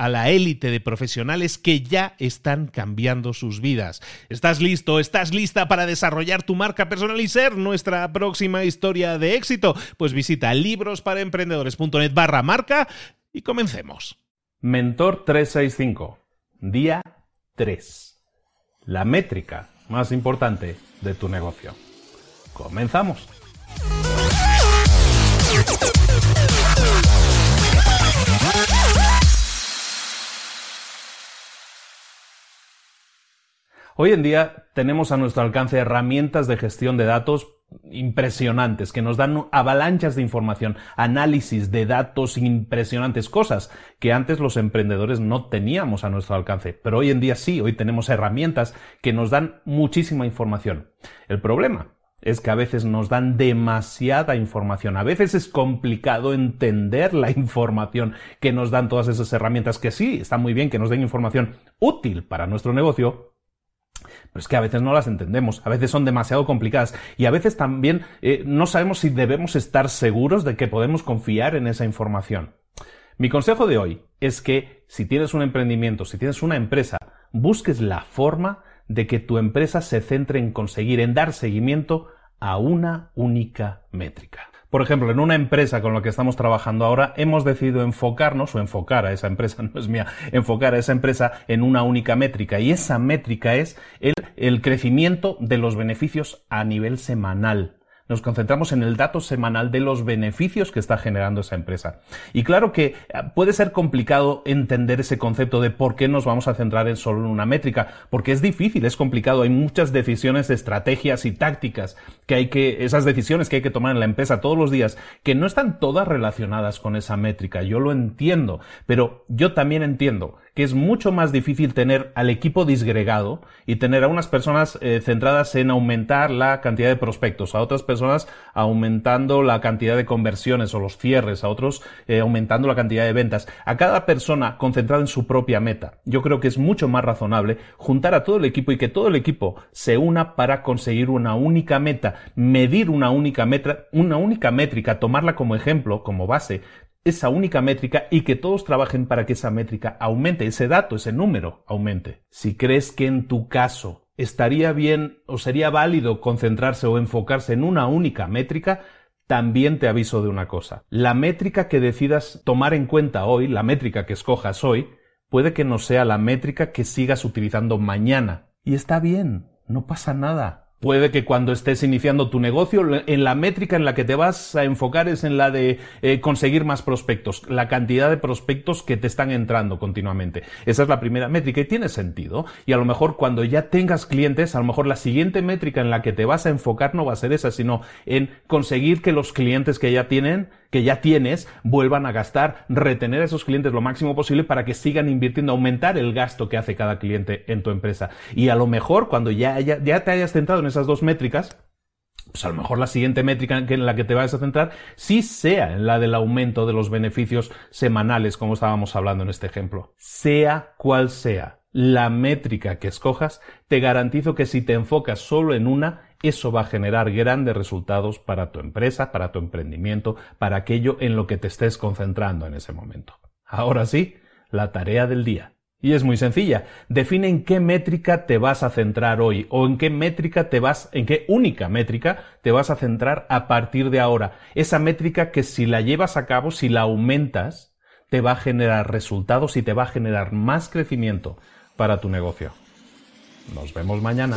a la élite de profesionales que ya están cambiando sus vidas. ¿Estás listo? ¿Estás lista para desarrollar tu marca personal y ser nuestra próxima historia de éxito? Pues visita librosparaemprendedores.net barra marca y comencemos. Mentor 365, día 3. La métrica más importante de tu negocio. Comenzamos. Hoy en día tenemos a nuestro alcance herramientas de gestión de datos impresionantes, que nos dan avalanchas de información, análisis de datos impresionantes, cosas que antes los emprendedores no teníamos a nuestro alcance. Pero hoy en día sí, hoy tenemos herramientas que nos dan muchísima información. El problema es que a veces nos dan demasiada información. A veces es complicado entender la información que nos dan todas esas herramientas, que sí, está muy bien que nos den información útil para nuestro negocio, pero es que a veces no las entendemos, a veces son demasiado complicadas y a veces también eh, no sabemos si debemos estar seguros de que podemos confiar en esa información. Mi consejo de hoy es que si tienes un emprendimiento, si tienes una empresa, busques la forma de que tu empresa se centre en conseguir, en dar seguimiento a una única métrica. Por ejemplo, en una empresa con la que estamos trabajando ahora, hemos decidido enfocarnos o enfocar a esa empresa, no es mía, enfocar a esa empresa en una única métrica. Y esa métrica es el, el crecimiento de los beneficios a nivel semanal nos concentramos en el dato semanal de los beneficios que está generando esa empresa. Y claro que eh, puede ser complicado entender ese concepto de por qué nos vamos a centrar en solo una métrica, porque es difícil, es complicado, hay muchas decisiones, estrategias y tácticas que hay que, esas decisiones que hay que tomar en la empresa todos los días, que no están todas relacionadas con esa métrica. Yo lo entiendo, pero yo también entiendo que es mucho más difícil tener al equipo disgregado y tener a unas personas eh, centradas en aumentar la cantidad de prospectos, a otras personas aumentando la cantidad de conversiones o los cierres, a otros eh, aumentando la cantidad de ventas, a cada persona concentrada en su propia meta. Yo creo que es mucho más razonable juntar a todo el equipo y que todo el equipo se una para conseguir una única meta, medir una única meta, una única métrica, tomarla como ejemplo, como base, esa única métrica y que todos trabajen para que esa métrica aumente, ese dato, ese número aumente. Si crees que en tu caso estaría bien o sería válido concentrarse o enfocarse en una única métrica, también te aviso de una cosa. La métrica que decidas tomar en cuenta hoy, la métrica que escojas hoy, puede que no sea la métrica que sigas utilizando mañana. Y está bien, no pasa nada. Puede que cuando estés iniciando tu negocio, en la métrica en la que te vas a enfocar es en la de eh, conseguir más prospectos, la cantidad de prospectos que te están entrando continuamente. Esa es la primera métrica y tiene sentido. Y a lo mejor cuando ya tengas clientes, a lo mejor la siguiente métrica en la que te vas a enfocar no va a ser esa, sino en conseguir que los clientes que ya tienen que ya tienes vuelvan a gastar, retener a esos clientes lo máximo posible para que sigan invirtiendo, aumentar el gasto que hace cada cliente en tu empresa. Y a lo mejor cuando ya, ya te hayas centrado en esas dos métricas, pues a lo mejor la siguiente métrica en la que te vas a centrar sí sea en la del aumento de los beneficios semanales, como estábamos hablando en este ejemplo. Sea cual sea la métrica que escojas, te garantizo que si te enfocas solo en una, eso va a generar grandes resultados para tu empresa, para tu emprendimiento, para aquello en lo que te estés concentrando en ese momento. Ahora sí, la tarea del día. Y es muy sencilla. Define en qué métrica te vas a centrar hoy o en qué métrica te vas, en qué única métrica te vas a centrar a partir de ahora. Esa métrica que si la llevas a cabo, si la aumentas, te va a generar resultados y te va a generar más crecimiento para tu negocio. Nos vemos mañana.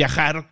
viajar